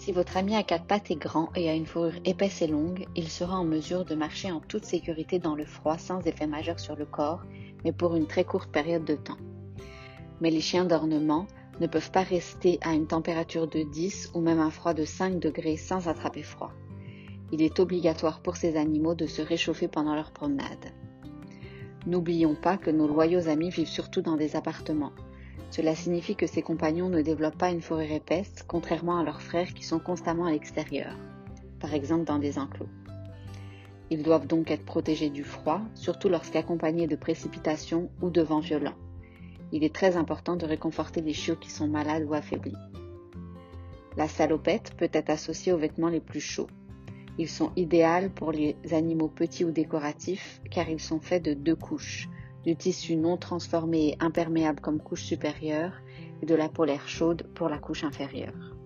Si votre ami à quatre pattes est grand et a une fourrure épaisse et longue, il sera en mesure de marcher en toute sécurité dans le froid sans effet majeur sur le corps, mais pour une très courte période de temps. Mais les chiens d'ornement ne peuvent pas rester à une température de 10 ou même un froid de 5 degrés sans attraper froid. Il est obligatoire pour ces animaux de se réchauffer pendant leur promenade. N'oublions pas que nos loyaux amis vivent surtout dans des appartements. Cela signifie que ces compagnons ne développent pas une fourrure épaisse, contrairement à leurs frères qui sont constamment à l'extérieur, par exemple dans des enclos. Ils doivent donc être protégés du froid, surtout lorsqu'accompagnés de précipitations ou de vents violents. Il est très important de réconforter les chiots qui sont malades ou affaiblis. La salopette peut être associée aux vêtements les plus chauds. Ils sont idéaux pour les animaux petits ou décoratifs car ils sont faits de deux couches, du tissu non transformé et imperméable comme couche supérieure et de la polaire chaude pour la couche inférieure.